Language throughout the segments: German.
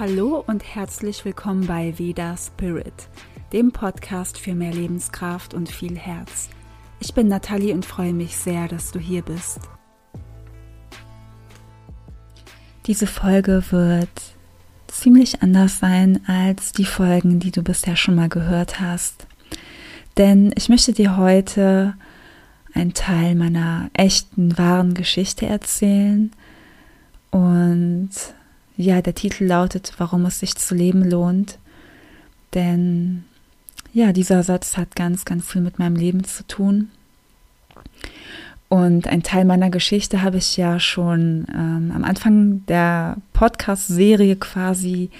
Hallo und herzlich willkommen bei Veda Spirit, dem Podcast für mehr Lebenskraft und viel Herz. Ich bin Nathalie und freue mich sehr, dass du hier bist. Diese Folge wird ziemlich anders sein als die Folgen, die du bisher schon mal gehört hast. Denn ich möchte dir heute einen Teil meiner echten, wahren Geschichte erzählen. Und ja, der Titel lautet, warum es sich zu leben lohnt. Denn ja, dieser Satz hat ganz, ganz viel mit meinem Leben zu tun. Und ein Teil meiner Geschichte habe ich ja schon ähm, am Anfang der Podcast-Serie quasi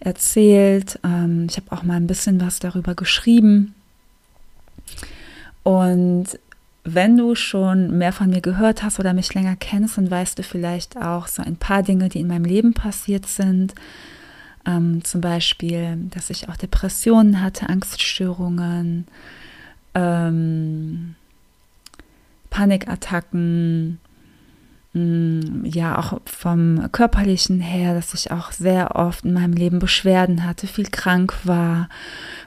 erzählt. Ähm, ich habe auch mal ein bisschen was darüber geschrieben. Und wenn du schon mehr von mir gehört hast oder mich länger kennst, dann weißt du vielleicht auch so ein paar Dinge, die in meinem Leben passiert sind. Ähm, zum Beispiel, dass ich auch Depressionen hatte, Angststörungen, ähm, Panikattacken, mh, mm, ja auch vom körperlichen her, dass ich auch sehr oft in meinem Leben Beschwerden hatte, viel krank war,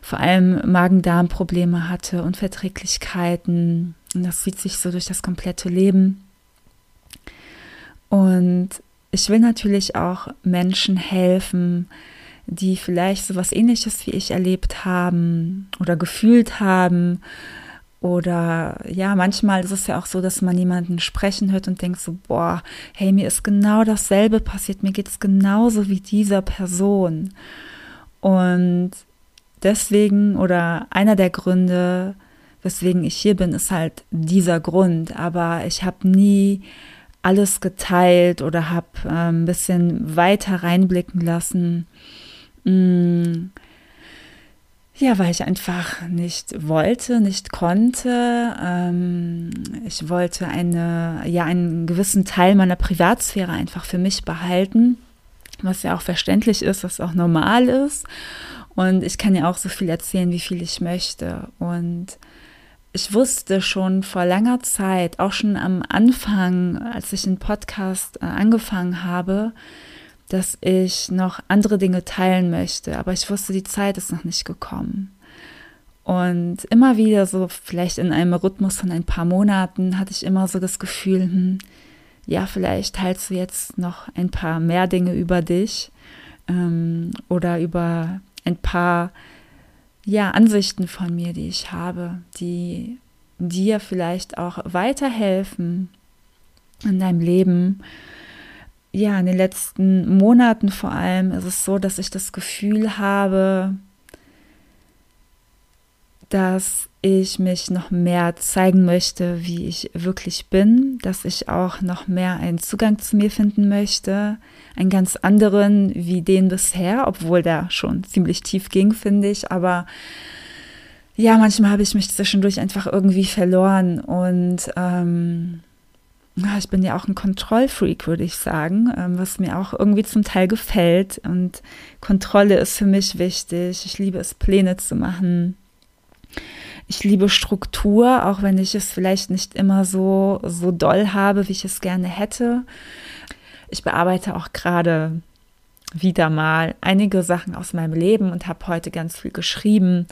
vor allem Magen-Darm-Probleme hatte, Unverträglichkeiten und das zieht sich so durch das komplette Leben. Und ich will natürlich auch Menschen helfen, die vielleicht so was ähnliches wie ich erlebt haben oder gefühlt haben. Oder ja, manchmal ist es ja auch so, dass man jemanden sprechen hört und denkt so, boah, hey, mir ist genau dasselbe passiert, mir geht es genauso wie dieser Person. Und deswegen oder einer der Gründe, weswegen ich hier bin, ist halt dieser Grund. Aber ich habe nie alles geteilt oder habe äh, ein bisschen weiter reinblicken lassen. Mm. Ja, weil ich einfach nicht wollte, nicht konnte. Ähm, ich wollte eine, ja, einen gewissen Teil meiner Privatsphäre einfach für mich behalten, was ja auch verständlich ist, was auch normal ist. Und ich kann ja auch so viel erzählen, wie viel ich möchte. Und ich wusste schon vor langer Zeit, auch schon am Anfang, als ich den Podcast äh, angefangen habe, dass ich noch andere Dinge teilen möchte. Aber ich wusste, die Zeit ist noch nicht gekommen. Und immer wieder so, vielleicht in einem Rhythmus von ein paar Monaten, hatte ich immer so das Gefühl, hm, ja, vielleicht teilst du jetzt noch ein paar mehr Dinge über dich ähm, oder über ein paar ja, Ansichten von mir, die ich habe, die dir vielleicht auch weiterhelfen in deinem Leben. Ja, in den letzten Monaten vor allem ist es so, dass ich das Gefühl habe, dass ich mich noch mehr zeigen möchte, wie ich wirklich bin, dass ich auch noch mehr einen Zugang zu mir finden möchte, einen ganz anderen wie den bisher, obwohl der schon ziemlich tief ging, finde ich, aber ja, manchmal habe ich mich zwischendurch einfach irgendwie verloren und ähm, ich bin ja auch ein Kontrollfreak, würde ich sagen, ähm, was mir auch irgendwie zum Teil gefällt. Und Kontrolle ist für mich wichtig. Ich liebe es, Pläne zu machen ich liebe Struktur, auch wenn ich es vielleicht nicht immer so, so doll habe, wie ich es gerne hätte. Ich bearbeite auch gerade wieder mal einige Sachen aus meinem Leben und habe heute ganz viel geschrieben.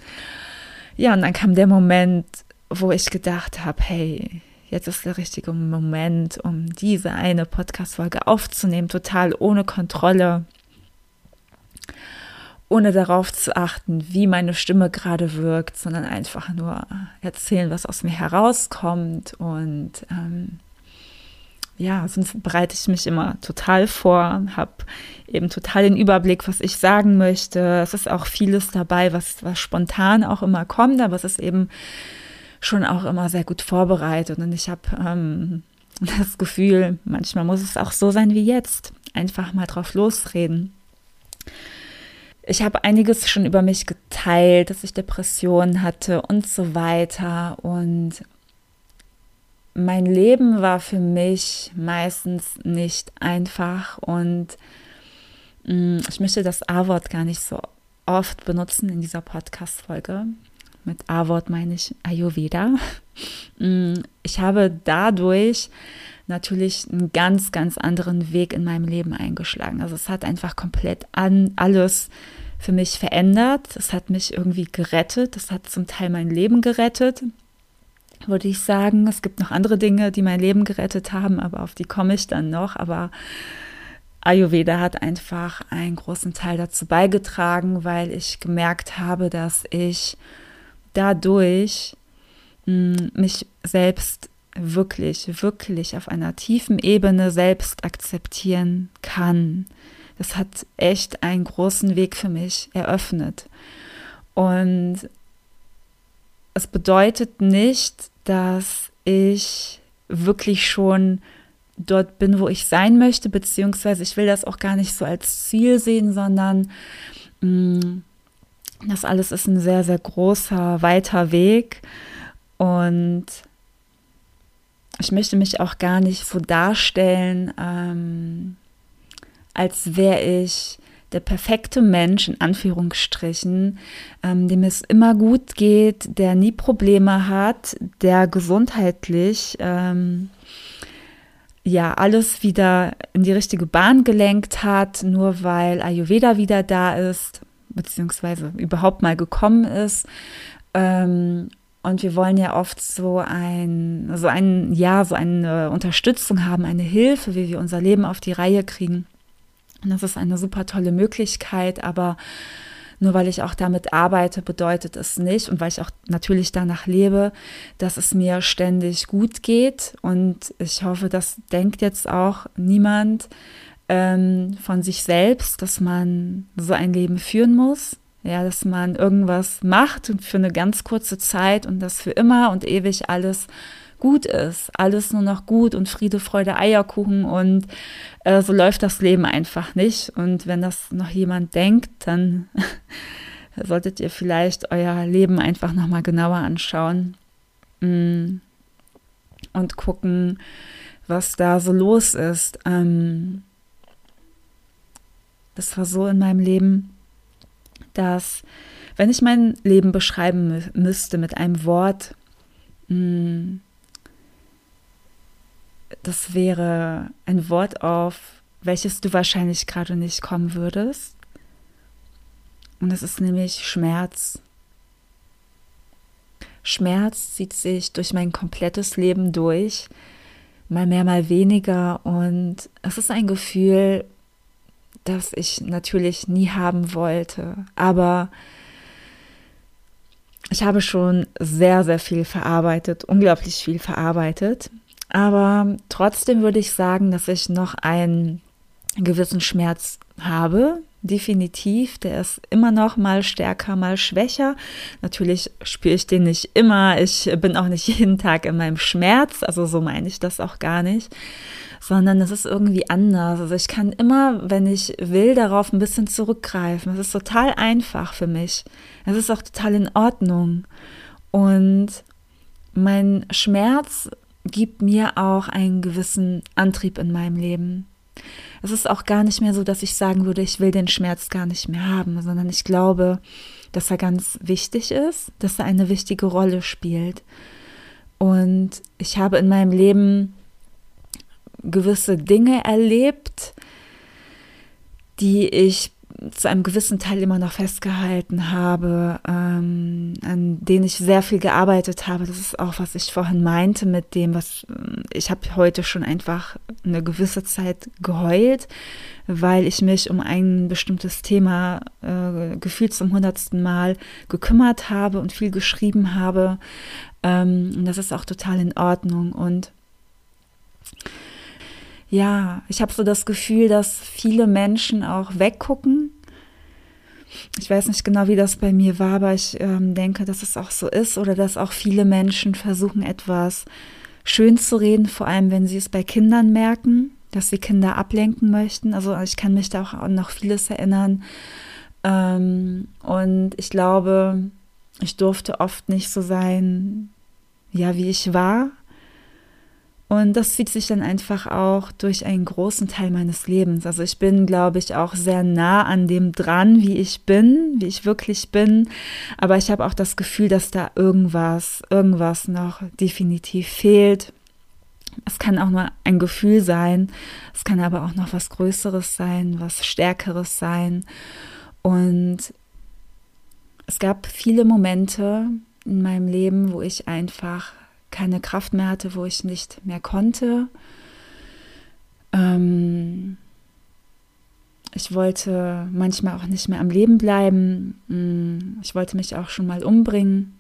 Ja, und dann kam der Moment, wo ich gedacht habe, hey, jetzt ist der richtige Moment, um diese eine Podcast-Folge aufzunehmen, total ohne Kontrolle ohne darauf zu achten, wie meine Stimme gerade wirkt, sondern einfach nur erzählen, was aus mir herauskommt. Und ähm, ja, sonst bereite ich mich immer total vor, habe eben total den Überblick, was ich sagen möchte. Es ist auch vieles dabei, was, was spontan auch immer kommt, aber es ist eben schon auch immer sehr gut vorbereitet. Und ich habe ähm, das Gefühl, manchmal muss es auch so sein wie jetzt. Einfach mal drauf losreden. Ich habe einiges schon über mich geteilt, dass ich Depressionen hatte und so weiter. Und mein Leben war für mich meistens nicht einfach und mm, ich möchte das A-Wort gar nicht so oft benutzen in dieser Podcast-Folge, mit A-Wort meine ich Ayurveda. Mm, ich habe dadurch natürlich einen ganz, ganz anderen Weg in meinem Leben eingeschlagen. Also es hat einfach komplett an alles für mich verändert. Es hat mich irgendwie gerettet. Es hat zum Teil mein Leben gerettet, würde ich sagen. Es gibt noch andere Dinge, die mein Leben gerettet haben, aber auf die komme ich dann noch. Aber Ayurveda hat einfach einen großen Teil dazu beigetragen, weil ich gemerkt habe, dass ich dadurch mh, mm, mich selbst wirklich, wirklich auf einer tiefen Ebene selbst akzeptieren kann. Das hat echt einen großen Weg für mich eröffnet. Und es bedeutet nicht, dass ich wirklich schon dort bin, wo ich sein möchte, beziehungsweise ich will das auch gar nicht so als Ziel sehen, sondern mh, mm, das alles ist ein sehr, sehr großer, weiter Weg. Und ich möchte mich auch gar nicht so darstellen, ähm, als wäre ich der perfekte Mensch in Anführungsstrichen, ähm, dem es immer gut geht, der nie Probleme hat, der gesundheitlich ähm, ja alles wieder in die richtige Bahn gelenkt hat, nur weil Ayurveda wieder da ist, beziehungsweise überhaupt mal gekommen ist. Ähm, und wir wollen ja oft so ein, so ein, ja, so eine Unterstützung haben, eine Hilfe, wie wir unser Leben auf die Reihe kriegen. Und das ist eine super tolle Möglichkeit, aber nur weil ich auch damit arbeite, bedeutet es nicht und weil ich auch natürlich danach lebe, dass es mir ständig gut geht. Und ich hoffe, das denkt jetzt auch niemand ähm, von sich selbst, dass man so ein Leben führen muss. Ja, dass man irgendwas macht für eine ganz kurze Zeit und das für immer und ewig alles gut ist. Alles nur noch gut und Friede, Freude, Eierkuchen und äh, so läuft das Leben einfach nicht. Und wenn das noch jemand denkt, dann solltet ihr vielleicht euer Leben einfach nochmal genauer anschauen mm, und gucken, was da so los ist. Ähm, das war so in meinem Leben, dass wenn ich mein Leben beschreiben müsste mit einem Wort, mm, das wäre ein Wort auf, welches du wahrscheinlich gerade nicht kommen würdest. Und es ist nämlich Schmerz. Schmerz zieht sich durch mein komplettes Leben durch, mal mehr, mal weniger. Und es ist ein Gefühl, das ich natürlich nie haben wollte. Aber ich habe schon sehr, sehr viel verarbeitet, unglaublich viel verarbeitet. Aber trotzdem würde ich sagen, dass ich noch einen gewissen Schmerz habe. Definitiv, der ist immer noch mal stärker, mal schwächer. Natürlich spüre ich den nicht immer. Ich bin auch nicht jeden Tag in meinem Schmerz, also so meine ich das auch gar nicht, sondern es ist irgendwie anders. Also ich kann immer, wenn ich will, darauf ein bisschen zurückgreifen. Es ist total einfach für mich. Es ist auch total in Ordnung. Und mein Schmerz gibt mir auch einen gewissen Antrieb in meinem Leben. Es ist auch gar nicht mehr so, dass ich sagen würde, ich will den Schmerz gar nicht mehr haben, sondern ich glaube, dass er ganz wichtig ist, dass er eine wichtige Rolle spielt. Und ich habe in meinem Leben gewisse Dinge erlebt, die ich zu einem gewissen Teil immer noch festgehalten habe, ähm, an denen ich sehr viel gearbeitet habe. Das ist auch, was ich vorhin meinte mit dem, was ähm, ich habe heute schon einfach eine gewisse Zeit geheult, weil ich mich um ein bestimmtes Thema äh, gefühlt zum hundertsten Mal gekümmert habe und viel geschrieben habe. Ähm, und das ist auch total in Ordnung und ja, ich habe so das Gefühl, dass viele Menschen auch weggucken. Ich weiß nicht genau, wie das bei mir war, aber ich ähm, denke, dass es auch so ist oder dass auch viele Menschen versuchen, etwas schön zu reden, vor allem wenn sie es bei Kindern merken, dass sie Kinder ablenken möchten. Also ich kann mich da auch an noch vieles erinnern. Ähm, und ich glaube, ich durfte oft nicht so sein, ja, wie ich war Und das zieht sich dann einfach auch durch einen großen Teil meines Lebens. Also ich bin, glaube ich, auch sehr nah an dem dran, wie ich bin, wie ich wirklich bin. Aber ich habe auch das Gefühl, dass da irgendwas, irgendwas noch definitiv fehlt. Es kann auch nur ein Gefühl sein. Es kann aber auch noch was Größeres sein, was Stärkeres sein. Und es gab viele Momente in meinem Leben, wo ich einfach keine Kraft mehr hatte, wo ich nicht mehr konnte. Ähm, ich wollte manchmal auch nicht mehr am Leben bleiben. Mm, ich wollte mich auch schon mal umbringen.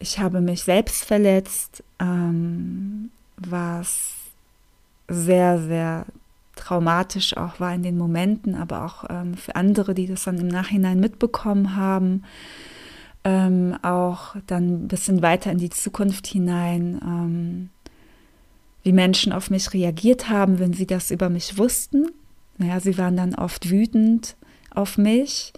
Ich habe mich selbst verletzt, ähm, was sehr, sehr traumatisch auch war in den Momenten, aber auch ähm, für andere, die das dann im Nachhinein mitbekommen haben ähm, auch dann ein bisschen weiter in die Zukunft hinein, ähm, wie Menschen auf mich reagiert haben, wenn sie das über mich wussten. Naja, sie waren dann oft wütend auf mich.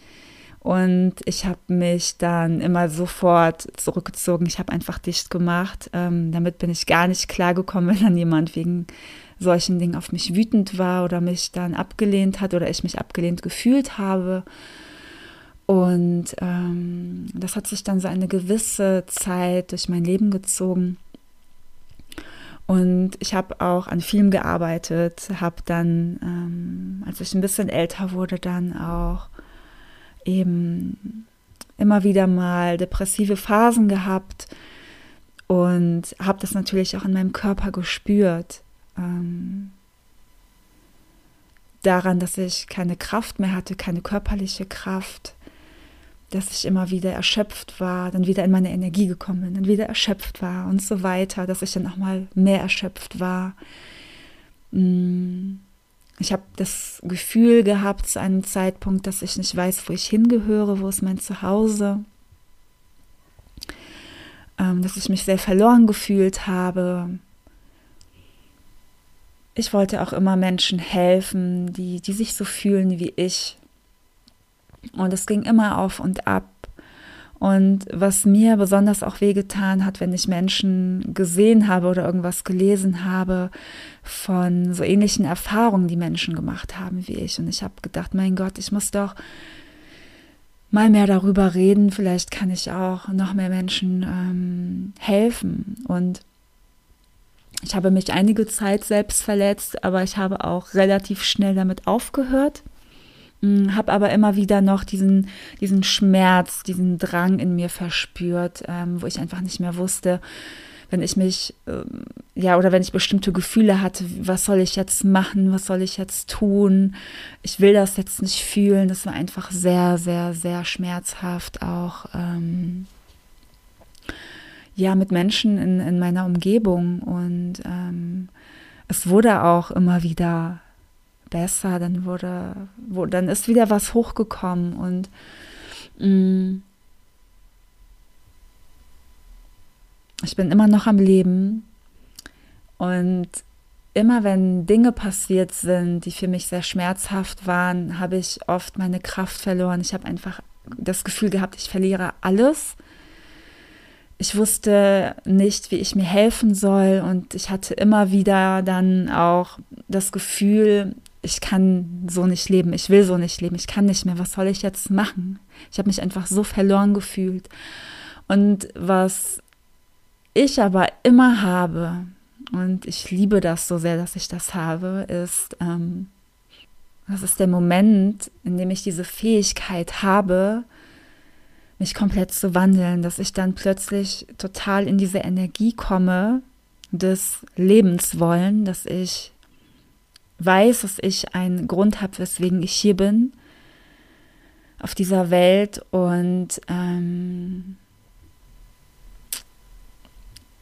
Und ich habe mich dann immer sofort zurückgezogen. Ich habe einfach dicht gemacht. Ähm, damit bin ich gar nicht klargekommen, wenn dann jemand wegen solchen Dingen auf mich wütend war oder mich dann abgelehnt hat oder ich mich abgelehnt gefühlt habe. Und ähm, das hat sich dann so eine gewisse Zeit durch mein Leben gezogen. Und ich habe auch an Film gearbeitet, habe dann, ähm, als ich ein bisschen älter wurde, dann auch eben immer wieder mal depressive Phasen gehabt und habe das natürlich auch in meinem Körper gespürt. Ähm, daran, dass ich keine Kraft mehr hatte, keine körperliche Kraft dass ich immer wieder erschöpft war, dann wieder in meine Energie gekommen bin, dann wieder erschöpft war und so weiter, dass ich dann auch mal mehr erschöpft war. Mm, ich habe das Gefühl gehabt zu einem Zeitpunkt, dass ich nicht weiß, wo ich hingehöre, wo ist mein Zuhause, ähm, dass ich mich sehr verloren gefühlt habe. Ich wollte auch immer Menschen helfen, die, die sich so fühlen wie ich, und es ging immer auf und ab. Und was mir besonders auch wehgetan hat, wenn ich Menschen gesehen habe oder irgendwas gelesen habe von so ähnlichen Erfahrungen, die Menschen gemacht haben wie ich. Und ich habe gedacht, mein Gott, ich muss doch mal mehr darüber reden. Vielleicht kann ich auch noch mehr Menschen ähm, helfen. Und ich habe mich einige Zeit selbst verletzt, aber ich habe auch relativ schnell damit aufgehört habe aber immer wieder noch diesen, diesen Schmerz, diesen Drang in mir verspürt, ähm, wo ich einfach nicht mehr wusste, wenn ich mich, ähm, ja, oder wenn ich bestimmte Gefühle hatte, was soll ich jetzt machen, was soll ich jetzt tun, ich will das jetzt nicht fühlen, das war einfach sehr, sehr, sehr schmerzhaft auch. Ähm, ja, mit Menschen in, in meiner Umgebung und ähm, es wurde auch immer wieder besser, dann wurde, wo, dann ist wieder was hochgekommen und mh, mm, ich bin immer noch am Leben und immer wenn Dinge passiert sind, die für mich sehr schmerzhaft waren, habe ich oft meine Kraft verloren. Ich habe einfach das Gefühl gehabt, ich verliere alles. Ich wusste nicht, wie ich mir helfen soll und ich hatte immer wieder dann auch das Gefühl, ich kann so nicht leben, ich will so nicht leben, ich kann nicht mehr, was soll ich jetzt machen? Ich habe mich einfach so verloren gefühlt. Und was ich aber immer habe, und ich liebe das so sehr, dass ich das habe, ist, ähm, das ist der Moment, in dem ich diese Fähigkeit habe, mich komplett zu wandeln, dass ich dann plötzlich total in diese Energie komme des Lebenswollen, dass ich weiß, dass ich einen Grund habe, weswegen ich hier bin auf dieser Welt und ähm,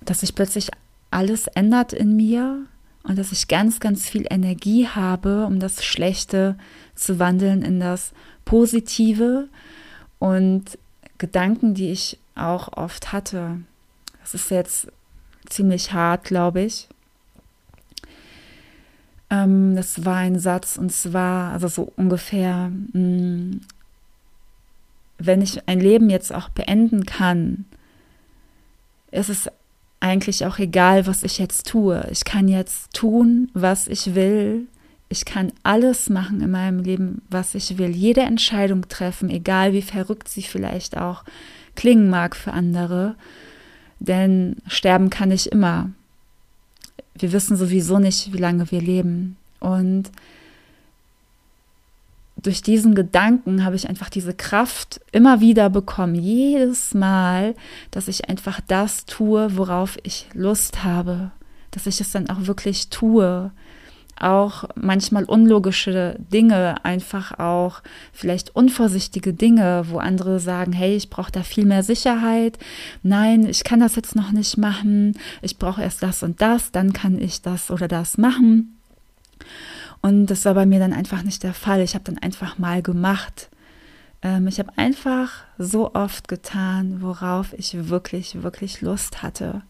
dass sich plötzlich alles ändert in mir und dass ich ganz, ganz viel Energie habe, um das Schlechte zu wandeln in das Positive und Gedanken, die ich auch oft hatte. Das ist jetzt ziemlich hart, glaube ich. Ähm, das war ein Satz und zwar, also so ungefähr, mh, mm, wenn ich ein Leben jetzt auch beenden kann, ist es eigentlich auch egal, was ich jetzt tue. Ich kann jetzt tun, was ich will. Ich kann alles machen in meinem Leben, was ich will. Jede Entscheidung treffen, egal wie verrückt sie vielleicht auch klingen mag für andere. Denn sterben kann ich immer. Wir wissen sowieso nicht, wie lange wir leben. Und durch diesen Gedanken habe ich einfach diese Kraft immer wieder bekommen, jedes Mal, dass ich einfach das tue, worauf ich Lust habe, dass ich es dann auch wirklich tue. Auch manchmal unlogische Dinge, einfach auch vielleicht unvorsichtige Dinge, wo andere sagen, hey, ich brauche da viel mehr Sicherheit. Nein, ich kann das jetzt noch nicht machen. Ich brauche erst das und das, dann kann ich das oder das machen. Und das war bei mir dann einfach nicht der Fall. Ich habe dann einfach mal gemacht. Ähm, ich habe einfach so oft getan, worauf ich wirklich, wirklich Lust hatte.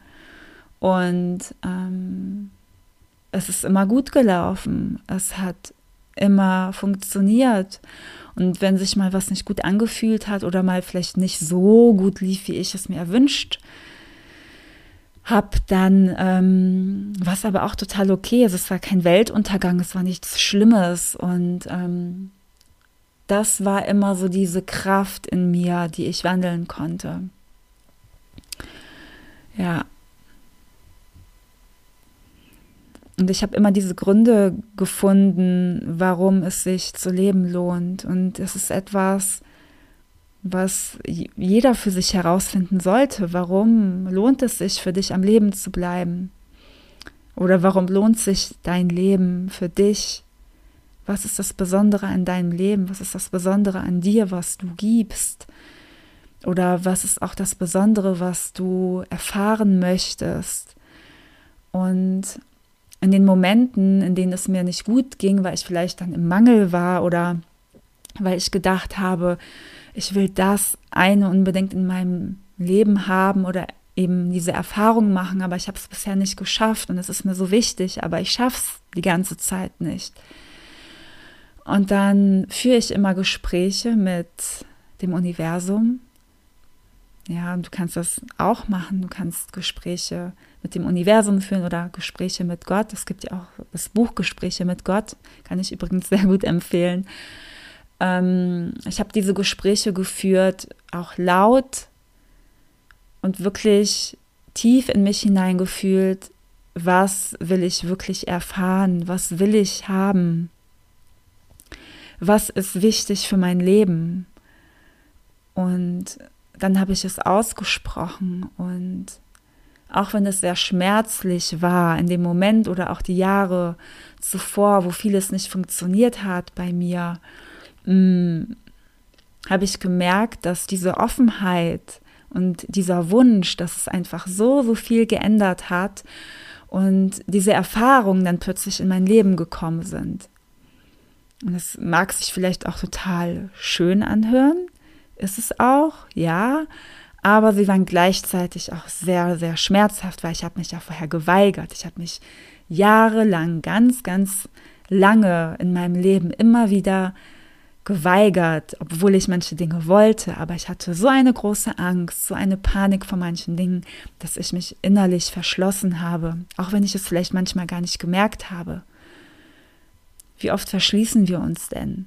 Und ähm, es ist immer gut gelaufen. Es hat immer funktioniert. Und wenn sich mal was nicht gut angefühlt hat oder mal vielleicht nicht so gut lief, wie ich es mir erwünscht habe dann, ähm, was aber auch total okay ist, es war kein Weltuntergang, es war nichts Schlimmes und ähm, das war immer so diese Kraft in mir, die ich wandeln konnte. Ja. Und ich habe immer diese Gründe gefunden, warum es sich zu leben lohnt. Und es ist etwas, was jeder für sich herausfinden sollte. Warum lohnt es sich für dich am Leben zu bleiben? Oder warum lohnt sich dein Leben für dich? Was ist das Besondere an deinem Leben? Was ist das Besondere an dir, was du gibst? Oder was ist auch das Besondere, was du erfahren möchtest? Und in den Momenten, in denen es mir nicht gut ging, weil ich vielleicht dann im Mangel war oder weil ich gedacht habe, ich will das eine unbedingt in meinem Leben haben oder eben diese Erfahrung machen, aber ich habe es bisher nicht geschafft und es ist mir so wichtig, aber ich schaffe es die ganze Zeit nicht. Und dann führe ich immer Gespräche mit dem Universum. Ja, du kannst das auch machen. Du kannst Gespräche mit dem Universum führen oder Gespräche mit Gott. Es gibt ja auch das Buch Gespräche mit Gott, kann ich übrigens sehr gut empfehlen. Ähm, ich habe diese Gespräche geführt, auch laut und wirklich tief in mich hineingefühlt, was will ich wirklich erfahren, was will ich haben, was ist wichtig für mein Leben. Und dann habe ich es ausgesprochen und auch wenn es sehr schmerzlich war in dem Moment oder auch die Jahre zuvor, wo vieles nicht funktioniert hat bei mir, hm, habe ich gemerkt, dass diese Offenheit und dieser Wunsch, dass es einfach so, so viel geändert hat und diese Erfahrungen dann plötzlich in mein Leben gekommen sind. Und es mag sich vielleicht auch total schön anhören, ist es auch, ja, aber sie waren gleichzeitig auch sehr, sehr schmerzhaft, weil ich habe mich ja vorher geweigert. Ich habe mich jahrelang, ganz, ganz lange in meinem Leben immer wieder geweigert, obwohl ich manche Dinge wollte, aber ich hatte so eine große Angst, so eine Panik vor manchen Dingen, dass ich mich innerlich verschlossen habe, auch wenn ich es vielleicht manchmal gar nicht gemerkt habe. Wie oft verschließen wir uns denn?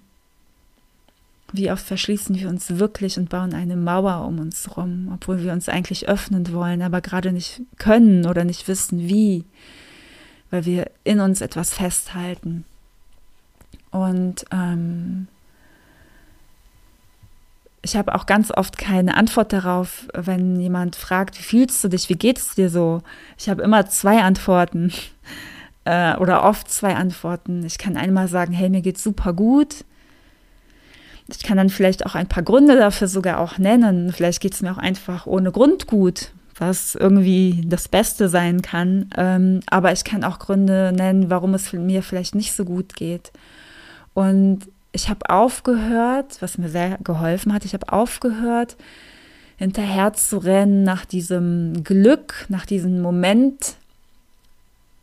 Wie oft verschließen wir uns wirklich und bauen eine Mauer um uns rum, obwohl wir uns eigentlich öffnen wollen, aber gerade nicht können oder nicht wissen wie, weil wir in uns etwas festhalten. Und ähm, ich habe auch ganz oft keine Antwort darauf, wenn jemand fragt, wie fühlst du dich, wie geht es dir so? Ich habe immer zwei Antworten äh, oder oft zwei Antworten. Ich kann einmal sagen, hey, mir geht's super gut. Ich kann dann vielleicht auch ein paar Gründe dafür sogar auch nennen. Vielleicht geht es mir auch einfach ohne Grund gut, was irgendwie das Beste sein kann. Ähm, aber ich kann auch Gründe nennen, warum es mir vielleicht nicht so gut geht. Und ich habe aufgehört, was mir sehr geholfen hat, ich habe aufgehört, hinterher zu rennen nach diesem Glück, nach diesem Moment,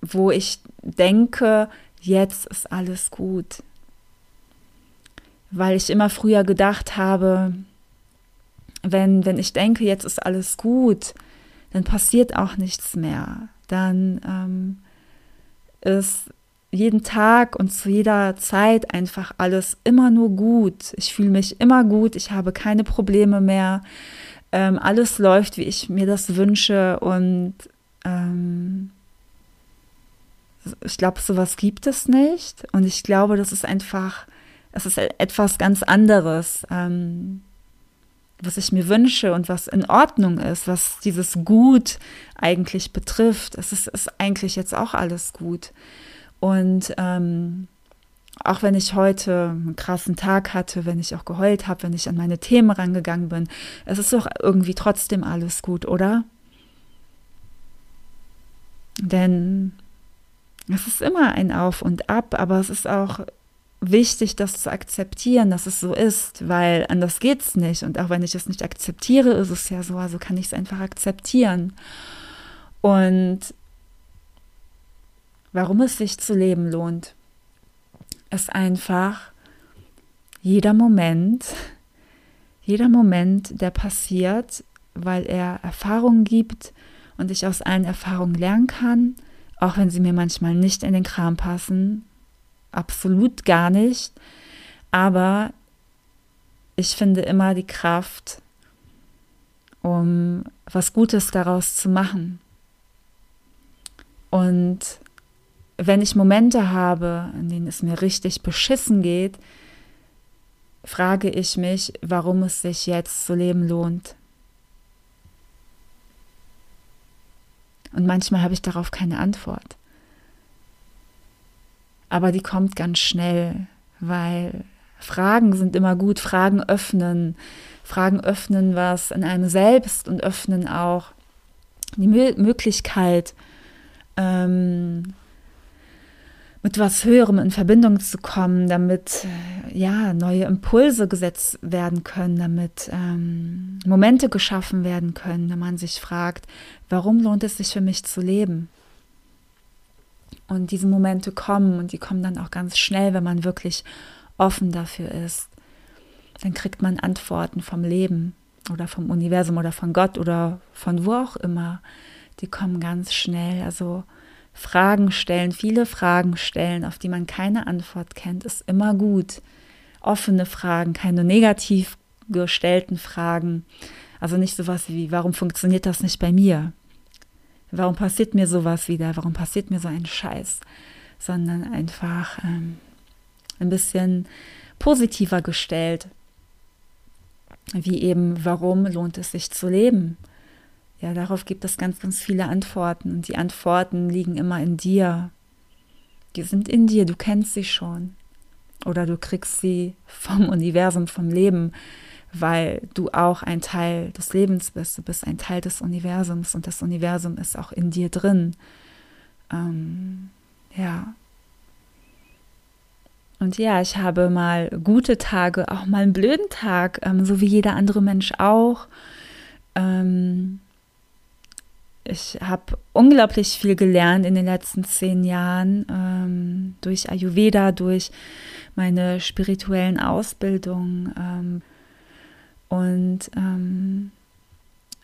wo ich denke, jetzt ist alles gut. Weil ich immer früher gedacht habe, wenn, wenn ich denke, jetzt ist alles gut, dann passiert auch nichts mehr. Dann ähm, ist jeden Tag und zu jeder Zeit einfach alles immer nur gut. Ich fühle mich immer gut, ich habe keine Probleme mehr. Ähm, alles läuft, wie ich mir das wünsche und ähm, ich glaube, sowas gibt es nicht. Und ich glaube, das ist einfach, es ist etwas ganz anderes, ähm, was ich mir wünsche und was in Ordnung ist, was dieses Gut eigentlich betrifft. Es ist, ist eigentlich jetzt auch alles gut. Und ähm, auch wenn ich heute einen krassen Tag hatte, wenn ich auch geheult habe, wenn ich an meine Themen rangegangen bin, es ist doch irgendwie trotzdem alles gut, oder? Denn es ist immer ein Auf und Ab, aber es ist auch wichtig, das zu akzeptieren, dass es so ist, weil anders geht es nicht. Und auch wenn ich es nicht akzeptiere, ist es ja so, also kann ich es einfach akzeptieren. Und warum es sich zu leben lohnt, ist einfach jeder Moment, jeder Moment, der passiert, weil er Erfahrungen gibt und ich aus allen Erfahrungen lernen kann auch wenn sie mir manchmal nicht in den Kram passen, absolut gar nicht. Aber ich finde immer die Kraft, um was Gutes daraus zu machen. Und wenn ich Momente habe, in denen es mir richtig beschissen geht, frage ich mich, warum es sich jetzt zu leben lohnt. Und manchmal habe ich darauf keine Antwort. Aber die kommt ganz schnell, weil Fragen sind immer gut, Fragen öffnen, Fragen öffnen was in einem selbst und öffnen auch die Möglichkeit, ähm, mit was Höherem in Verbindung zu kommen, damit äh, ja neue Impulse gesetzt werden können, damit ähm, Momente geschaffen werden können, wenn man sich fragt, warum lohnt es sich für mich zu leben? Und diese Momente kommen und die kommen dann auch ganz schnell, wenn man wirklich offen dafür ist. Dann kriegt man Antworten vom Leben oder vom Universum oder von Gott oder von wo auch immer. Die kommen ganz schnell. Also Fragen stellen, viele Fragen stellen, auf die man keine Antwort kennt, ist immer gut. Offene Fragen, keine negativ gestellten Fragen. Also nicht sowas wie, warum funktioniert das nicht bei mir? Warum passiert mir sowas wieder? Warum passiert mir so ein Scheiß? Sondern einfach ähm, ein bisschen positiver gestellt. Wie eben, warum lohnt es sich zu leben? Ja, darauf gibt es ganz, ganz viele Antworten. Und die Antworten liegen immer in dir. Die sind in dir, du kennst sie schon. Oder du kriegst sie vom Universum, vom Leben, weil du auch ein Teil des Lebens bist. Du bist ein Teil des Universums und das Universum ist auch in dir drin. Ähm, ja. Und ja, ich habe mal gute Tage, auch mal einen blöden Tag, ähm, so wie jeder andere Mensch auch. Ähm, ich habe unglaublich viel gelernt in den letzten zehn Jahren ähm, durch Ayurveda, durch meine spirituellen Ausbildungen. Ähm, und ähm,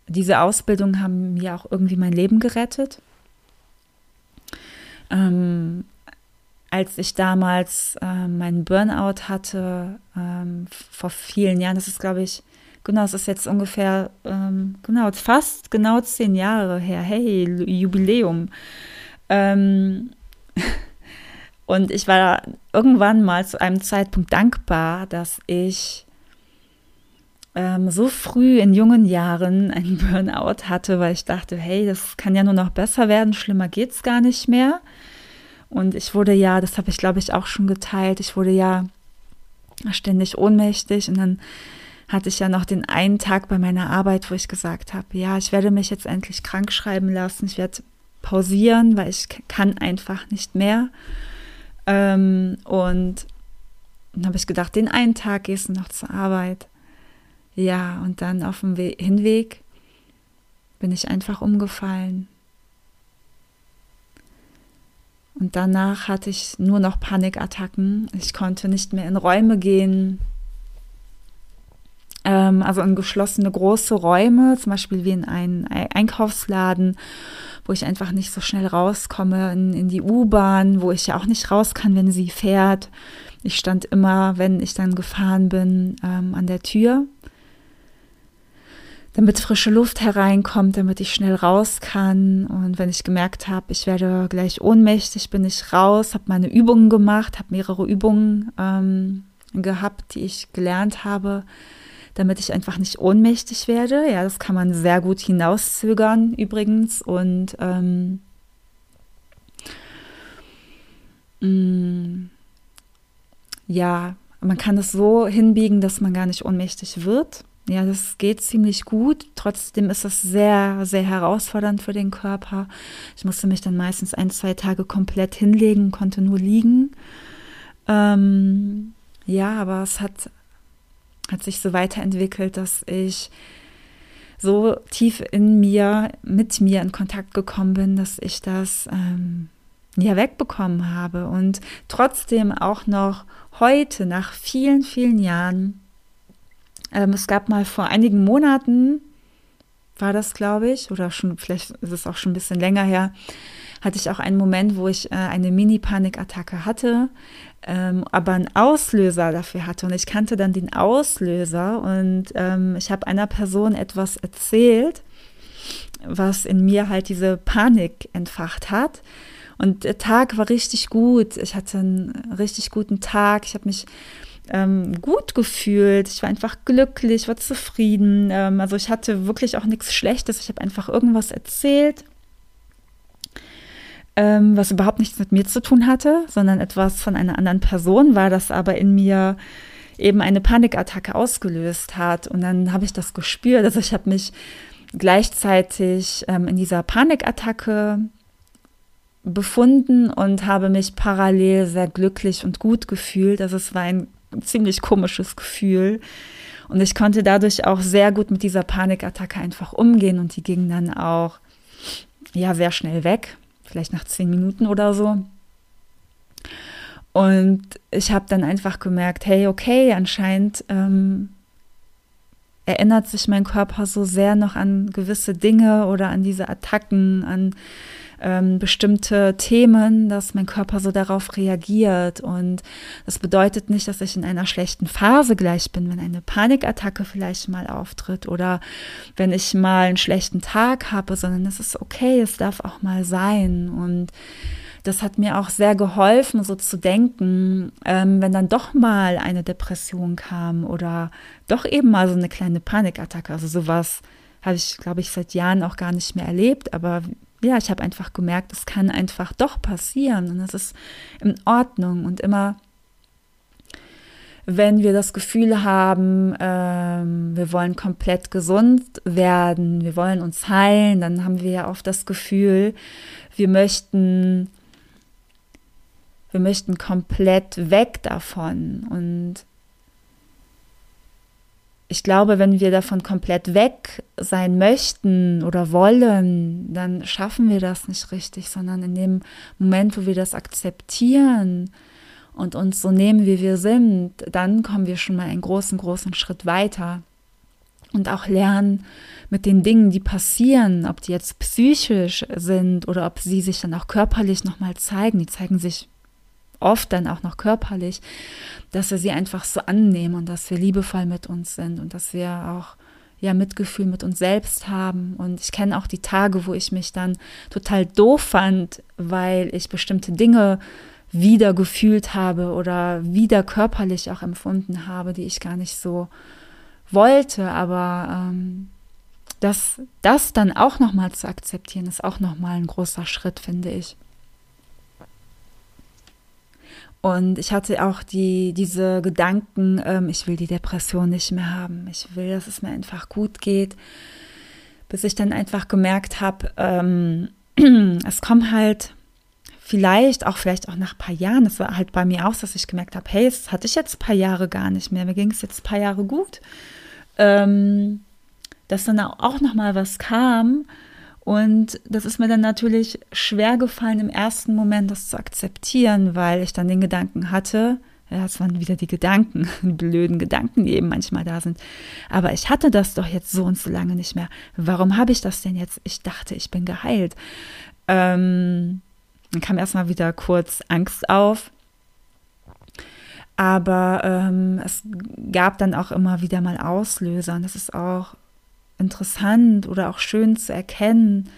diese Ausbildungen haben mir auch irgendwie mein Leben gerettet. Ähm, als ich damals äh, meinen Burnout hatte, ähm, vor vielen Jahren, das ist, glaube ich, Genau, es ist jetzt ungefähr, ähm, genau, fast genau zehn Jahre her. Hey, Jubiläum. Ähm, und ich war irgendwann mal zu einem Zeitpunkt dankbar, dass ich ähm, so früh in jungen Jahren einen Burnout hatte, weil ich dachte, hey, das kann ja nur noch besser werden, schlimmer geht es gar nicht mehr. Und ich wurde ja, das habe ich glaube ich auch schon geteilt, ich wurde ja ständig ohnmächtig und dann hatte ich ja noch den einen Tag bei meiner Arbeit, wo ich gesagt habe, ja, ich werde mich jetzt endlich krank schreiben lassen, ich werde pausieren, weil ich kann einfach nicht mehr. Ähm, und dann habe ich gedacht, den einen Tag gehst du noch zur Arbeit. Ja, und dann auf dem We Hinweg bin ich einfach umgefallen. Und danach hatte ich nur noch Panikattacken. Ich konnte nicht mehr in Räume gehen Ähm, also in geschlossene große Räume, zum Beispiel wie in einen Einkaufsladen, wo ich einfach nicht so schnell rauskomme, in, in die U-Bahn, wo ich ja auch nicht raus kann, wenn sie fährt. Ich stand immer, wenn ich dann gefahren bin, ähm, an der Tür damit frische Luft hereinkommt, damit ich schnell raus kann. Und wenn ich gemerkt habe, ich werde gleich ohnmächtig, bin ich raus, habe meine Übungen gemacht, habe mehrere Übungen ähm, gehabt, die ich gelernt habe, damit ich einfach nicht ohnmächtig werde. Ja, das kann man sehr gut hinauszögern übrigens. Und ähm, mh, mm, ja, man kann es so hinbiegen, dass man gar nicht ohnmächtig wird. Ja, das geht ziemlich gut. Trotzdem ist das sehr, sehr herausfordernd für den Körper. Ich musste mich dann meistens ein, zwei Tage komplett hinlegen, konnte nur liegen. Ähm, ja, aber es hat, hat sich so weiterentwickelt, dass ich so tief in mir, mit mir in Kontakt gekommen bin, dass ich das ähm, ja wegbekommen habe und trotzdem auch noch heute, nach vielen, vielen Jahren, ähm, es gab mal vor einigen Monaten, war das, glaube ich, oder schon, vielleicht ist es auch schon ein bisschen länger her, hatte ich auch einen Moment, wo ich äh, eine Mini-Panikattacke hatte, ähm, aber einen Auslöser dafür hatte. Und ich kannte dann den Auslöser und ähm, ich habe einer Person etwas erzählt, was in mir halt diese Panik entfacht hat. Und der Tag war richtig gut. Ich hatte einen richtig guten Tag. Ich habe mich ähm, gut gefühlt. Ich war einfach glücklich, war zufrieden. Ähm, also ich hatte wirklich auch nichts Schlechtes. Ich habe einfach irgendwas erzählt, ähm, was überhaupt nichts mit mir zu tun hatte, sondern etwas von einer anderen Person war, das aber in mir eben eine Panikattacke ausgelöst hat. Und dann habe ich das gespürt. Also ich habe mich gleichzeitig ähm, in dieser Panikattacke befunden und habe mich parallel sehr glücklich und gut gefühlt. Also es war ein ziemlich komisches Gefühl. Und ich konnte dadurch auch sehr gut mit dieser Panikattacke einfach umgehen und die ging dann auch ja sehr schnell weg, vielleicht nach zehn Minuten oder so. Und ich habe dann einfach gemerkt, hey, okay, anscheinend ähm, erinnert sich mein Körper so sehr noch an gewisse Dinge oder an diese Attacken, an ähm, bestimmte Themen, dass mein Körper so darauf reagiert. Und das bedeutet nicht, dass ich in einer schlechten Phase gleich bin, wenn eine Panikattacke vielleicht mal auftritt oder wenn ich mal einen schlechten Tag habe, sondern es ist okay, es darf auch mal sein. Und das hat mir auch sehr geholfen, so zu denken, ähm, wenn dann doch mal eine Depression kam oder doch eben mal so eine kleine Panikattacke. Also sowas habe ich, glaube ich, seit Jahren auch gar nicht mehr erlebt. Aber ja, ich habe einfach gemerkt, es kann einfach doch passieren und es ist in Ordnung und immer wenn wir das Gefühl haben, ähm, wir wollen komplett gesund werden, wir wollen uns heilen, dann haben wir ja oft das Gefühl, wir möchten, wir möchten komplett weg davon. Und ich glaube, wenn wir davon komplett weg sein möchten oder wollen, dann schaffen wir das nicht richtig, sondern in dem Moment, wo wir das akzeptieren und uns so nehmen, wie wir sind, dann kommen wir schon mal einen großen, großen Schritt weiter und auch lernen mit den Dingen, die passieren, ob die jetzt psychisch sind oder ob sie sich dann auch körperlich nochmal zeigen. Die zeigen sich oft dann auch noch körperlich, dass wir sie einfach so annehmen und dass wir liebevoll mit uns sind und dass wir auch ja Mitgefühl mit uns selbst haben. Und ich kenne auch die Tage, wo ich mich dann total doof fand, weil ich bestimmte Dinge wieder gefühlt habe oder wieder körperlich auch empfunden habe, die ich gar nicht so wollte. Aber ähm, das, das dann auch nochmal zu akzeptieren, ist auch nochmal ein großer Schritt, finde ich. Und ich hatte auch die, diese Gedanken, ähm, ich will die Depression nicht mehr haben. Ich will, dass es mir einfach gut geht. Bis ich dann einfach gemerkt habe, ähm, es kommen halt vielleicht, auch vielleicht auch nach ein paar Jahren, es war halt bei mir auch, dass ich gemerkt habe, hey, das hatte ich jetzt ein paar Jahre gar nicht mehr. Mir ging es jetzt ein paar Jahre gut. Ähm, dass dann auch noch mal was kam, und das ist mir dann natürlich schwer gefallen, im ersten Moment das zu akzeptieren, weil ich dann den Gedanken hatte, Ja, es waren wieder die Gedanken, die blöden Gedanken, die eben manchmal da sind. Aber ich hatte das doch jetzt so und so lange nicht mehr. Warum habe ich das denn jetzt? Ich dachte, ich bin geheilt. Ähm, dann kam erstmal wieder kurz Angst auf. Aber ähm, es gab dann auch immer wieder mal Auslöser. Und das ist auch interessant oder auch schön zu erkennen,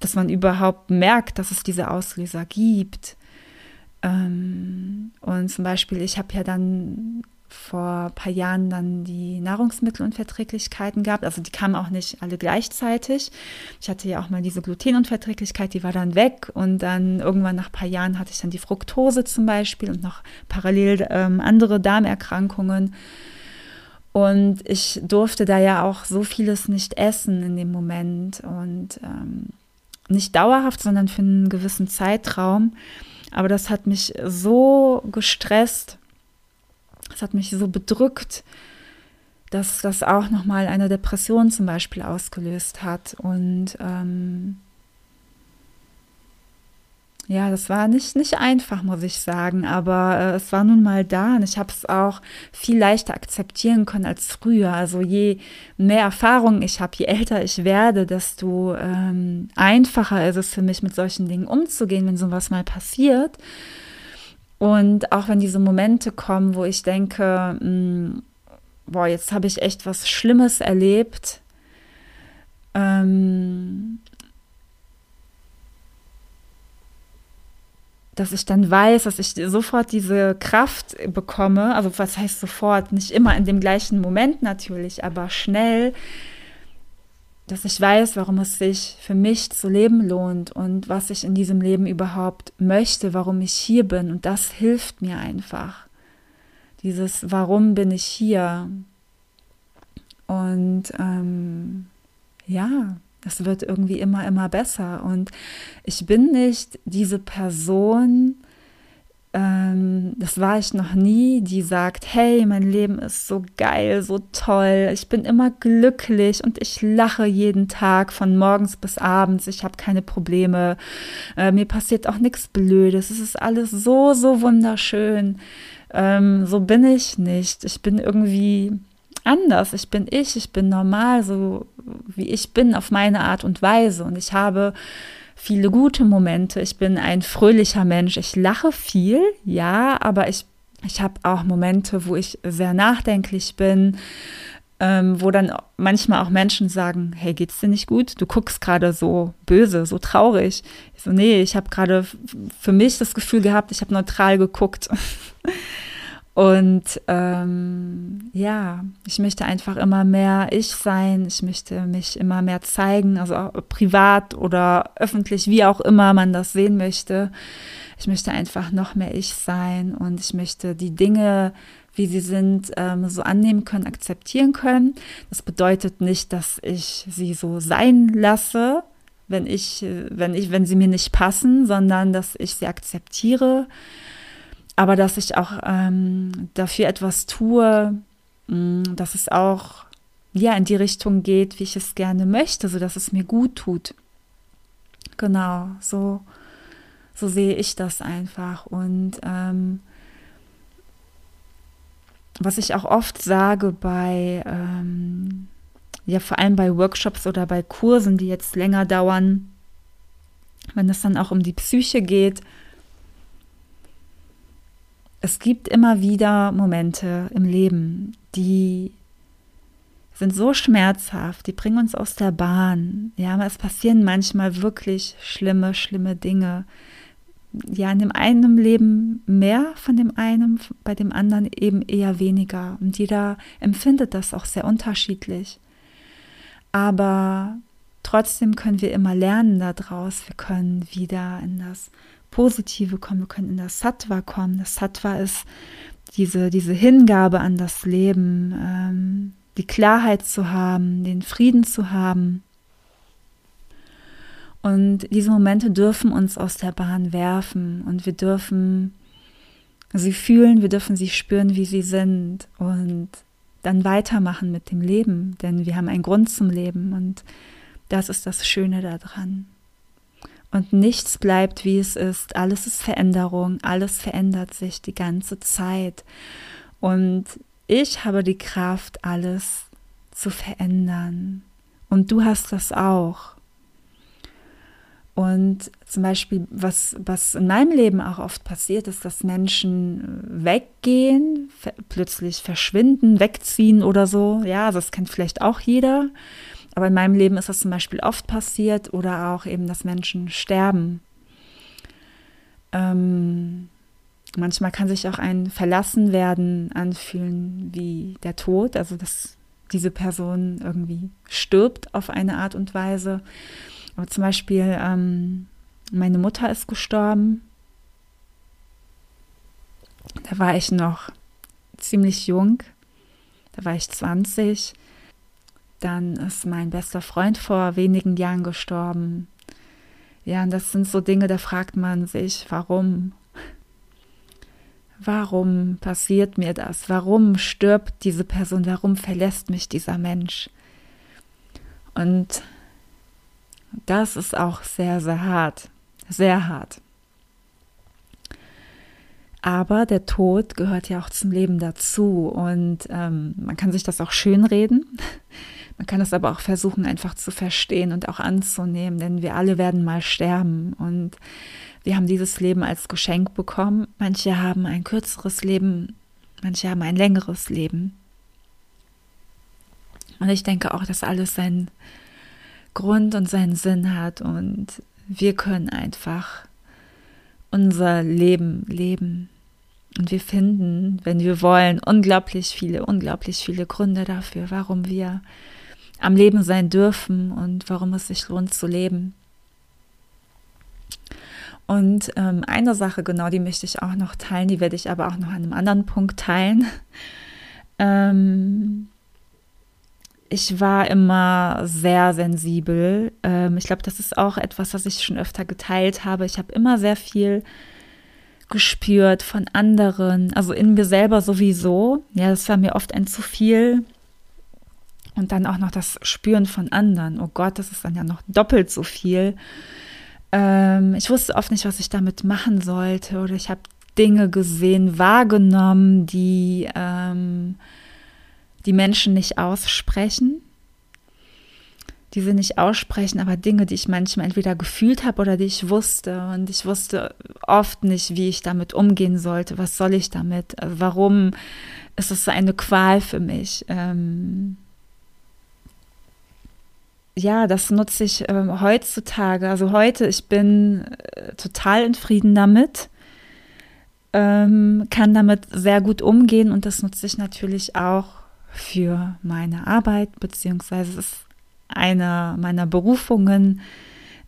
dass man überhaupt merkt, dass es diese Auslöser gibt. Ähm, und zum Beispiel, ich habe ja dann vor ein paar Jahren dann die Nahrungsmittelunverträglichkeiten gehabt. Also die kamen auch nicht alle gleichzeitig. Ich hatte ja auch mal diese Glutenunverträglichkeit, die war dann weg. Und dann irgendwann nach ein paar Jahren hatte ich dann die Fructose zum Beispiel und noch parallel ähm, andere Darmerkrankungen. Und ich durfte da ja auch so vieles nicht essen in dem Moment. Und ähm, nicht dauerhaft, sondern für einen gewissen Zeitraum. Aber das hat mich so gestresst, das hat mich so bedrückt, dass das auch nochmal eine Depression zum Beispiel ausgelöst hat. Und ähm, ja, das war nicht, nicht einfach, muss ich sagen, aber äh, es war nun mal da und ich habe es auch viel leichter akzeptieren können als früher. Also je mehr Erfahrung ich habe, je älter ich werde, desto ähm, einfacher ist es für mich, mit solchen Dingen umzugehen, wenn sowas mal passiert. Und auch wenn diese Momente kommen, wo ich denke, mh, hm, boah, jetzt habe ich echt was Schlimmes erlebt, ähm, dass ich dann weiß, dass ich sofort diese Kraft bekomme, also was heißt sofort, nicht immer in dem gleichen Moment natürlich, aber schnell, dass ich weiß, warum es sich für mich zu leben lohnt und was ich in diesem Leben überhaupt möchte, warum ich hier bin. Und das hilft mir einfach. Dieses, warum bin ich hier? Und ähm, ja, es wird irgendwie immer, immer besser. Und ich bin nicht diese Person, ähm, das war ich noch nie, die sagt, hey, mein Leben ist so geil, so toll, ich bin immer glücklich und ich lache jeden Tag von morgens bis abends, ich habe keine Probleme, äh, mir passiert auch nichts Blödes, es ist alles so, so wunderschön. Ähm, so bin ich nicht. Ich bin irgendwie anders. Ich bin ich, ich bin normal, so wie ich bin, auf meine Art und Weise. Und ich habe viele gute Momente. Ich bin ein fröhlicher Mensch. Ich lache viel, ja, aber ich, ich habe auch Momente, wo ich sehr nachdenklich bin. Ähm, wo dann manchmal auch Menschen sagen, hey, geht's dir nicht gut? Du guckst gerade so böse, so traurig. Ich so, nee, ich habe gerade für mich das Gefühl gehabt, ich habe neutral geguckt. Und ähm, ja, ich möchte einfach immer mehr ich sein, ich möchte mich immer mehr zeigen, also privat oder öffentlich, wie auch immer man das sehen möchte. Ich möchte einfach noch mehr ich sein und ich möchte die Dinge, wie sie sind, ähm, so annehmen können, akzeptieren können. Das bedeutet nicht, dass ich sie so sein lasse, wenn ich, wenn ich, wenn sie mir nicht passen, sondern dass ich sie akzeptiere aber dass ich auch ähm, dafür etwas tue, mh, mm, dass es auch ja in die Richtung geht, wie ich es gerne möchte, so dass es mir gut tut. Genau, so so sehe ich das einfach und ähm, was ich auch oft sage bei ähm, ja vor allem bei Workshops oder bei Kursen, die jetzt länger dauern, wenn es dann auch um die Psyche geht, es gibt immer wieder Momente im Leben, die sind so schmerzhaft, die bringen uns aus der Bahn. Ja, es passieren manchmal wirklich schlimme, schlimme Dinge. Ja, in dem einen Leben mehr von dem einen, bei dem anderen eben eher weniger. Und jeder empfindet das auch sehr unterschiedlich. Aber trotzdem können wir immer lernen daraus. Wir können wieder in das Positive kommen, wir können in das Sattva kommen. Das Sattva ist diese, diese Hingabe an das Leben, ähm, die Klarheit zu haben, den Frieden zu haben. Und diese Momente dürfen uns aus der Bahn werfen und wir dürfen sie fühlen, wir dürfen sie spüren, wie sie sind und dann weitermachen mit dem Leben, denn wir haben einen Grund zum Leben und das ist das Schöne daran. Und nichts bleibt, wie es ist. Alles ist Veränderung. Alles verändert sich die ganze Zeit. Und ich habe die Kraft, alles zu verändern. Und du hast das auch. Und zum Beispiel, was, was in meinem Leben auch oft passiert, ist, dass Menschen weggehen, plötzlich verschwinden, wegziehen oder so. Ja, das kennt vielleicht auch jeder. Aber in meinem Leben ist das zum Beispiel oft passiert oder auch eben, dass Menschen sterben. Ähm, manchmal kann sich auch ein Verlassenwerden anfühlen wie der Tod, also dass diese Person irgendwie stirbt auf eine Art und Weise. Aber zum Beispiel, ähm, meine Mutter ist gestorben. Da war ich noch ziemlich jung. Da war ich 20. Dann ist mein bester Freund vor wenigen Jahren gestorben. Ja, und das sind so Dinge, da fragt man sich, warum? Warum passiert mir das? Warum stirbt diese Person? Warum verlässt mich dieser Mensch? Und das ist auch sehr, sehr hart. Sehr hart. Aber der Tod gehört ja auch zum Leben dazu und ähm, man kann sich das auch schönreden. Man kann es aber auch versuchen, einfach zu verstehen und auch anzunehmen, denn wir alle werden mal sterben und wir haben dieses Leben als Geschenk bekommen. Manche haben ein kürzeres Leben, manche haben ein längeres Leben. Und ich denke auch, dass alles seinen Grund und seinen Sinn hat und wir können einfach unser Leben leben. Und wir finden, wenn wir wollen, unglaublich viele, unglaublich viele Gründe dafür, warum wir am Leben sein dürfen und warum es sich lohnt zu leben. Und ähm, eine Sache, genau, die möchte ich auch noch teilen, die werde ich aber auch noch an einem anderen Punkt teilen. Ähm, ich war immer sehr sensibel. Ähm, ich glaube, das ist auch etwas, was ich schon öfter geteilt habe. Ich habe immer sehr viel gespürt von anderen, also in mir selber sowieso. Ja, das war mir oft ein zu viel. Und dann auch noch das Spüren von anderen. Oh Gott, das ist dann ja noch doppelt so viel. Ähm, ich wusste oft nicht, was ich damit machen sollte. Oder ich habe Dinge gesehen, wahrgenommen, die ähm, die Menschen nicht aussprechen. Die sie nicht aussprechen, aber Dinge, die ich manchmal entweder gefühlt habe oder die ich wusste. Und ich wusste oft nicht, wie ich damit umgehen sollte. Was soll ich damit? Warum ist es so eine Qual für mich? Ähm, ja, das nutze ich äh, heutzutage. Also heute, ich bin äh, total in Frieden damit, ähm, kann damit sehr gut umgehen und das nutze ich natürlich auch für meine Arbeit, beziehungsweise es ist eine meiner Berufungen,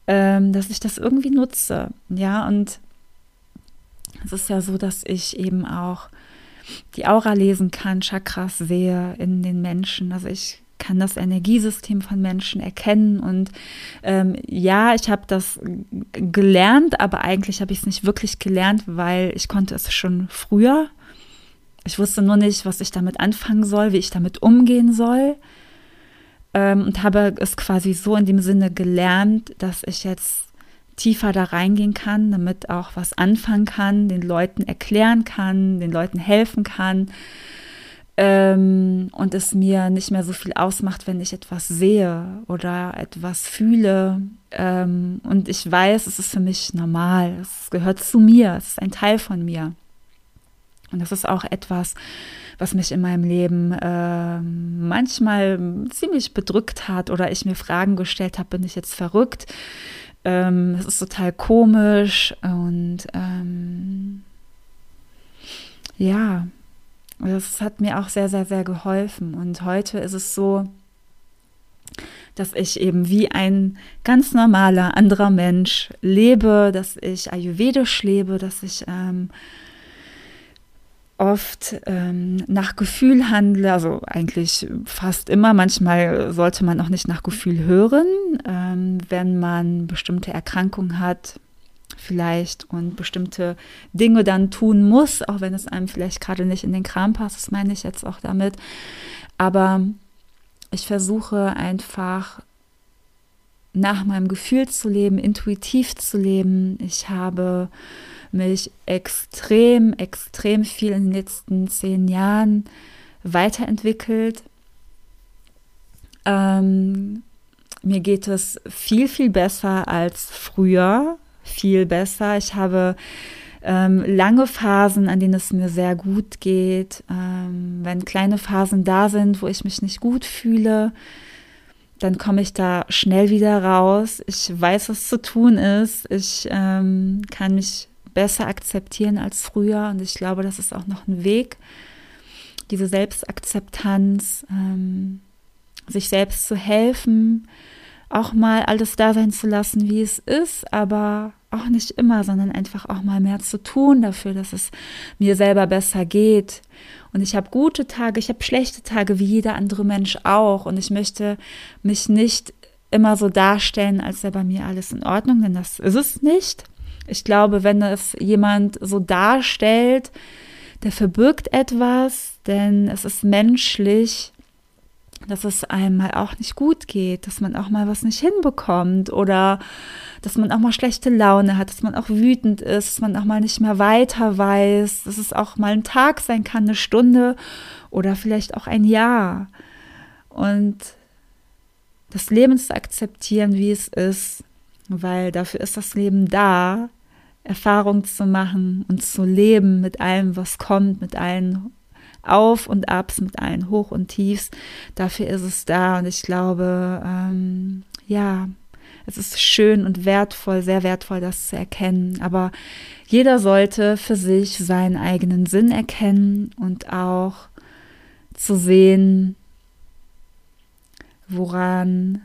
ähm, dass ich das irgendwie nutze. Ja, und es ist ja so, dass ich eben auch die Aura lesen kann, Chakras sehe in den Menschen. Also ich kann das Energiesystem von Menschen erkennen. Und ähm, ja, ich habe das gelernt, aber eigentlich habe ich es nicht wirklich gelernt, weil ich konnte es schon früher. Ich wusste nur nicht, was ich damit anfangen soll, wie ich damit umgehen soll. Ähm, und habe es quasi so in dem Sinne gelernt, dass ich jetzt tiefer da reingehen kann, damit auch was anfangen kann, den Leuten erklären kann, den Leuten helfen kann ähm, und es mir nicht mehr so viel ausmacht, wenn ich etwas sehe oder etwas fühle. Ähm, und ich weiß, es ist für mich normal, es gehört zu mir, es ist ein Teil von mir. Und das ist auch etwas, was mich in meinem Leben äh, manchmal ziemlich bedrückt hat oder ich mir Fragen gestellt habe, bin ich jetzt verrückt? Ähm, es ist total komisch und ähm, ja, das hat mir auch sehr, sehr, sehr geholfen. Und heute ist es so, dass ich eben wie ein ganz normaler anderer Mensch lebe, dass ich ayurvedisch lebe, dass ich ähm, oft ähm, nach Gefühl handle, also eigentlich fast immer. Manchmal sollte man auch nicht nach Gefühl hören, ähm, wenn man bestimmte Erkrankungen hat, vielleicht und bestimmte Dinge dann tun muss, auch wenn es einem vielleicht gerade nicht in den Kram passt, das meine ich jetzt auch damit. Aber ich versuche einfach nach meinem Gefühl zu leben, intuitiv zu leben. Ich habe mich extrem, extrem viel in den letzten zehn Jahren weiterentwickelt. Ähm, mir geht es viel, viel besser als früher. Viel besser. Ich habe ähm, lange Phasen, an denen es mir sehr gut geht. Ähm, wenn kleine Phasen da sind, wo ich mich nicht gut fühle, dann komme ich da schnell wieder raus. Ich weiß, was zu tun ist. Ich ähm, kann mich besser akzeptieren als früher. Und ich glaube, das ist auch noch ein Weg, diese Selbstakzeptanz, ähm, sich selbst zu helfen, auch mal alles da sein zu lassen, wie es ist, aber auch nicht immer, sondern einfach auch mal mehr zu tun dafür, dass es mir selber besser geht. Und ich habe gute Tage, ich habe schlechte Tage, wie jeder andere Mensch auch. Und ich möchte mich nicht immer so darstellen, als wäre bei mir alles in Ordnung, denn das ist es nicht. Ich glaube, wenn es jemand so darstellt, der verbirgt etwas, denn es ist menschlich, dass es einem mal auch nicht gut geht, dass man auch mal was nicht hinbekommt oder dass man auch mal schlechte Laune hat, dass man auch wütend ist, dass man auch mal nicht mehr weiter weiß, dass es auch mal ein Tag sein kann, eine Stunde oder vielleicht auch ein Jahr. Und das Leben zu akzeptieren, wie es ist, weil dafür ist das Leben da, Erfahrung zu machen und zu leben mit allem, was kommt, mit allen Auf und Abs, mit allen Hoch und Tiefs. Dafür ist es da und ich glaube, ähm, ja, es ist schön und wertvoll, sehr wertvoll, das zu erkennen. Aber jeder sollte für sich seinen eigenen Sinn erkennen und auch zu sehen, woran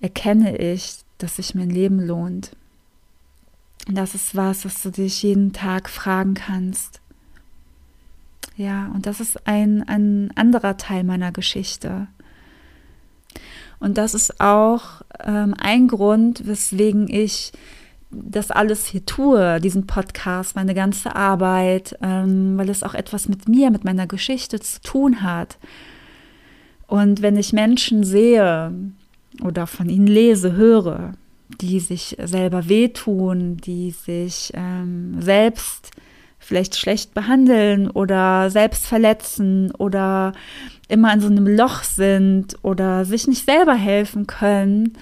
erkenne ich, dass sich mein Leben lohnt. Das ist was, was du dich jeden Tag fragen kannst. Ja, und das ist ein, ein anderer Teil meiner Geschichte. Und das ist auch ähm, ein Grund, weswegen ich das alles hier tue, diesen Podcast, meine ganze Arbeit, ähm, weil es auch etwas mit mir, mit meiner Geschichte zu tun hat. Und wenn ich Menschen sehe oder von ihnen lese, höre, die sich selber wehtun, die sich ähm, selbst vielleicht schlecht behandeln oder selbst verletzen oder immer in so einem Loch sind oder sich nicht selber helfen können,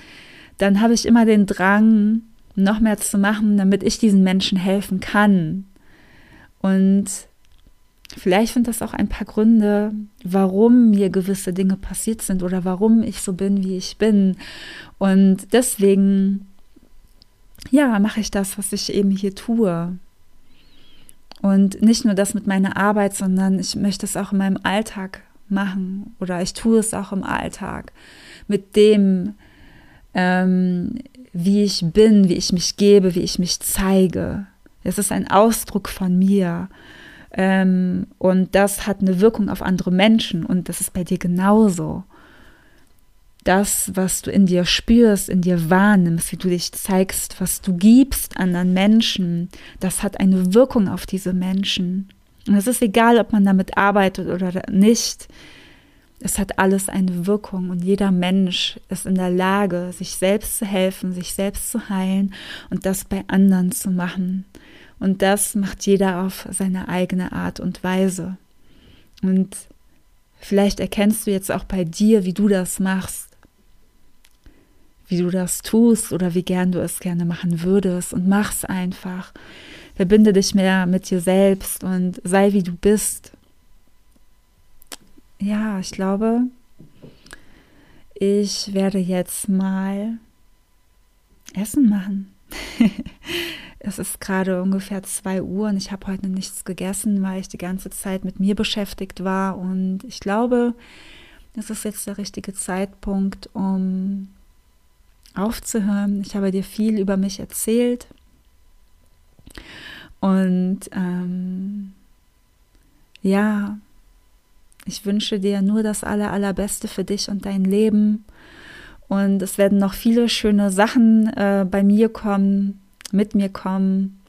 dann habe ich immer den Drang, noch mehr zu machen, damit ich diesen Menschen helfen kann. Und vielleicht sind das auch ein paar Gründe, warum mir gewisse Dinge passiert sind oder warum ich so bin, wie ich bin. Und deswegen, ja, mache ich das, was ich eben hier tue. Und nicht nur das mit meiner Arbeit, sondern ich möchte es auch in meinem Alltag machen oder ich tue es auch im Alltag mit dem, ähm, wie ich bin, wie ich mich gebe, wie ich mich zeige. Es ist ein Ausdruck von mir. Ähm, und das hat eine Wirkung auf andere Menschen und das ist bei dir genauso das, was du in dir spürst, in dir wahrnimmst, wie du dich zeigst, was du gibst anderen Menschen, das hat eine Wirkung auf diese Menschen. Und es ist egal, ob man damit arbeitet oder nicht. Es hat alles eine Wirkung und jeder Mensch ist in der Lage, sich selbst zu helfen, sich selbst zu heilen und das bei anderen zu machen. Und das macht jeder auf seine eigene Art und Weise. Und vielleicht erkennst du jetzt auch bei dir, wie du das machst wie du das tust oder wie gern du es gerne machen würdest und mach's einfach. Verbinde dich mehr mit dir selbst und sei wie du bist. Ja, ich glaube, ich werde jetzt mal Essen machen. es ist gerade ungefähr zwei Uhr und ich habe heute nichts gegessen, weil ich die ganze Zeit mit mir beschäftigt war. Und ich glaube, es ist jetzt der richtige Zeitpunkt, um aufzuhören. Ich habe dir viel über mich erzählt. Und ähm, ja, ich wünsche dir nur das Aller, Allerbeste für dich und dein Leben. Und es werden noch viele schöne Sachen äh, bei mir kommen, mit mir kommen,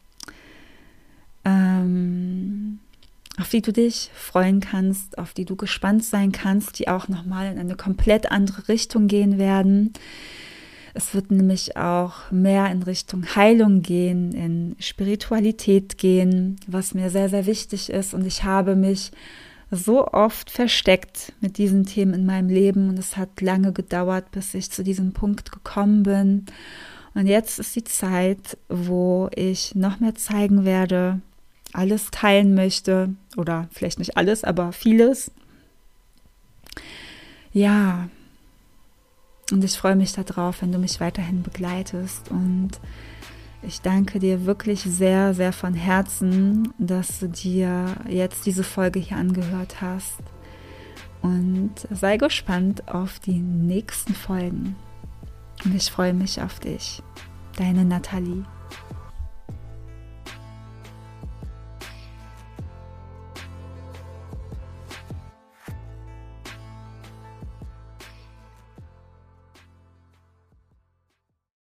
ähm, auf die du dich freuen kannst, auf die du gespannt sein kannst, die auch nochmal in eine komplett andere Richtung gehen werden. Es wird nämlich auch mehr in Richtung Heilung gehen, in Spiritualität gehen, was mir sehr, sehr wichtig ist. Und ich habe mich so oft versteckt mit diesen Themen in meinem Leben und es hat lange gedauert, bis ich zu diesem Punkt gekommen bin. Und jetzt ist die Zeit, wo ich noch mehr zeigen werde, alles teilen möchte oder vielleicht nicht alles, aber vieles. Ja, und ich freue mich darauf, wenn du mich weiterhin begleitest und ich danke dir wirklich sehr, sehr von Herzen, dass du dir jetzt diese Folge hier angehört hast. Und sei gespannt auf die nächsten Folgen. Und ich freue mich auf dich. Deine Nathalie.